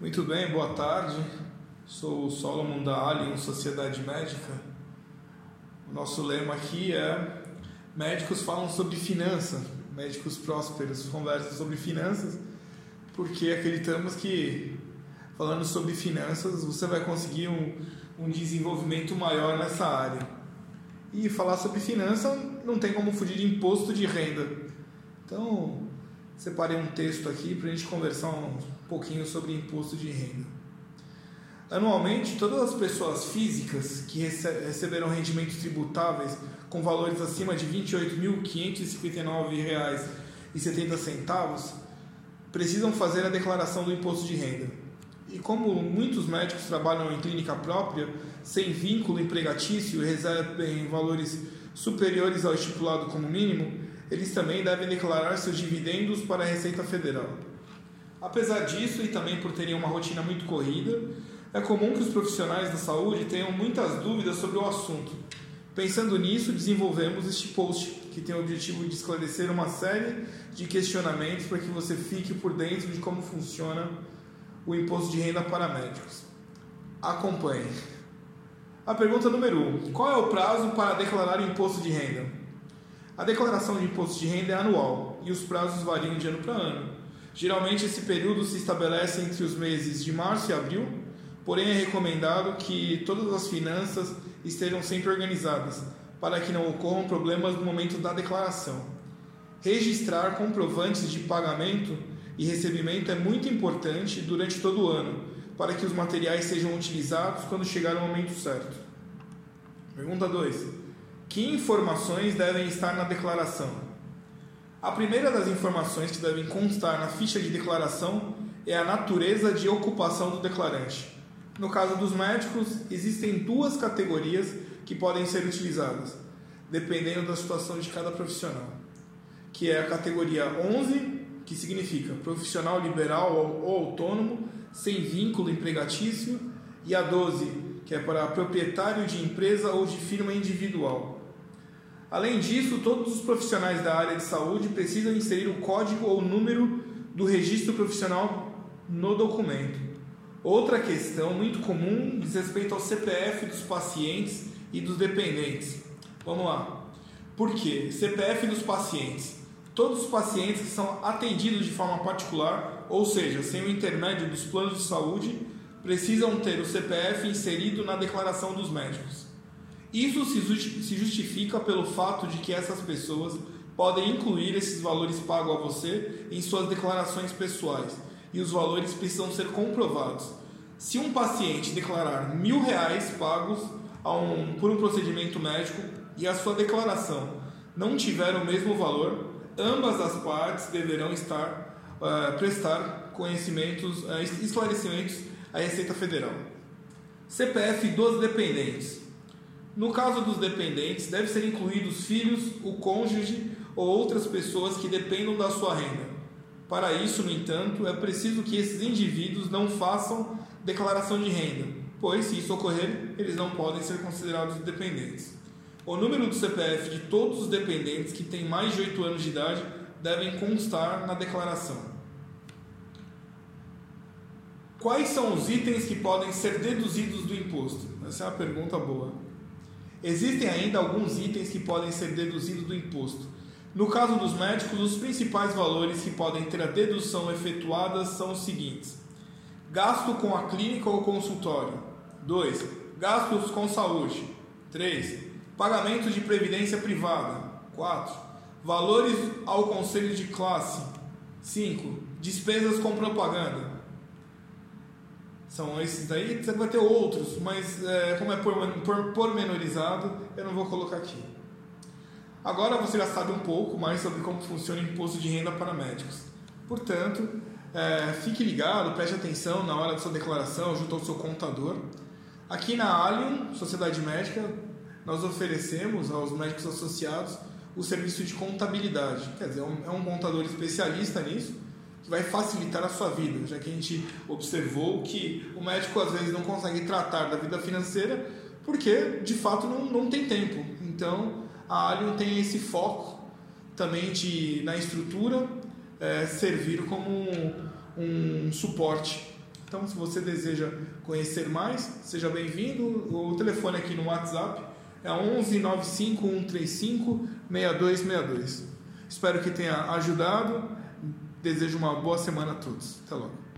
Muito bem, boa tarde. Sou o Solomon da Alien Sociedade Médica. O nosso lema aqui é Médicos falam sobre finança, médicos prósperos conversam sobre finanças, porque acreditamos que falando sobre finanças você vai conseguir um, um desenvolvimento maior nessa área. E falar sobre finança não tem como fugir de imposto de renda. Então, separei um texto aqui para a gente conversar um pouquinho sobre imposto de renda. Anualmente, todas as pessoas físicas que receberam rendimentos tributáveis com valores acima de R$ 28.559,70 precisam fazer a declaração do imposto de renda. E como muitos médicos trabalham em clínica própria, sem vínculo empregatício e recebem valores superiores ao estipulado como mínimo, eles também devem declarar seus dividendos para a Receita Federal. Apesar disso, e também por terem uma rotina muito corrida, é comum que os profissionais da saúde tenham muitas dúvidas sobre o assunto. Pensando nisso, desenvolvemos este post, que tem o objetivo de esclarecer uma série de questionamentos para que você fique por dentro de como funciona o imposto de renda para médicos. Acompanhe. A pergunta número 1: um, Qual é o prazo para declarar o imposto de renda? A declaração de imposto de renda é anual e os prazos variam de ano para ano. Geralmente, esse período se estabelece entre os meses de março e abril, porém, é recomendado que todas as finanças estejam sempre organizadas, para que não ocorram problemas no momento da declaração. Registrar comprovantes de pagamento e recebimento é muito importante durante todo o ano, para que os materiais sejam utilizados quando chegar o momento certo. Pergunta 2. Que informações devem estar na declaração? A primeira das informações que devem constar na ficha de declaração é a natureza de ocupação do declarante. No caso dos médicos, existem duas categorias que podem ser utilizadas, dependendo da situação de cada profissional, que é a categoria 11, que significa profissional liberal ou autônomo, sem vínculo empregatício, e a 12, que é para proprietário de empresa ou de firma individual. Além disso, todos os profissionais da área de saúde precisam inserir o código ou número do registro profissional no documento. Outra questão muito comum diz respeito ao CPF dos pacientes e dos dependentes. Vamos lá. Por quê? CPF dos pacientes. Todos os pacientes que são atendidos de forma particular, ou seja, sem o intermédio dos planos de saúde, precisam ter o CPF inserido na declaração dos médicos. Isso se justifica pelo fato de que essas pessoas podem incluir esses valores pagos a você em suas declarações pessoais e os valores precisam ser comprovados. Se um paciente declarar mil reais pagos um, por um procedimento médico e a sua declaração não tiver o mesmo valor, ambas as partes deverão estar uh, prestar conhecimentos, uh, esclarecimentos à Receita Federal. CPF dos dependentes. No caso dos dependentes, deve ser incluídos filhos, o cônjuge ou outras pessoas que dependam da sua renda. Para isso, no entanto, é preciso que esses indivíduos não façam declaração de renda, pois, se isso ocorrer, eles não podem ser considerados dependentes. O número do CPF de todos os dependentes que têm mais de 8 anos de idade devem constar na declaração. Quais são os itens que podem ser deduzidos do imposto? Essa é uma pergunta boa. Existem ainda alguns itens que podem ser deduzidos do imposto. No caso dos médicos, os principais valores que podem ter a dedução efetuada são os seguintes: gasto com a clínica ou consultório. 2. Gastos com saúde. 3. Pagamento de previdência privada. 4. Valores ao conselho de classe. 5. Despesas com propaganda. São esses daí. Vai ter outros, mas é, como é pormenorizado, eu não vou colocar aqui. Agora você já sabe um pouco mais sobre como funciona o imposto de renda para médicos. Portanto, é, fique ligado, preste atenção na hora da sua declaração junto ao seu contador. Aqui na Allium, Sociedade Médica, nós oferecemos aos médicos associados o serviço de contabilidade. Quer dizer, é um é contador especialista nisso, vai facilitar a sua vida, já que a gente observou que o médico às vezes não consegue tratar da vida financeira porque de fato não, não tem tempo. Então, a Allium tem esse foco também de, na estrutura, é, servir como um, um suporte Então, se você deseja conhecer mais, seja bem-vindo. O telefone aqui no WhatsApp é 11 95 135 6262. Espero que tenha ajudado. Desejo uma boa semana a todos. Até logo.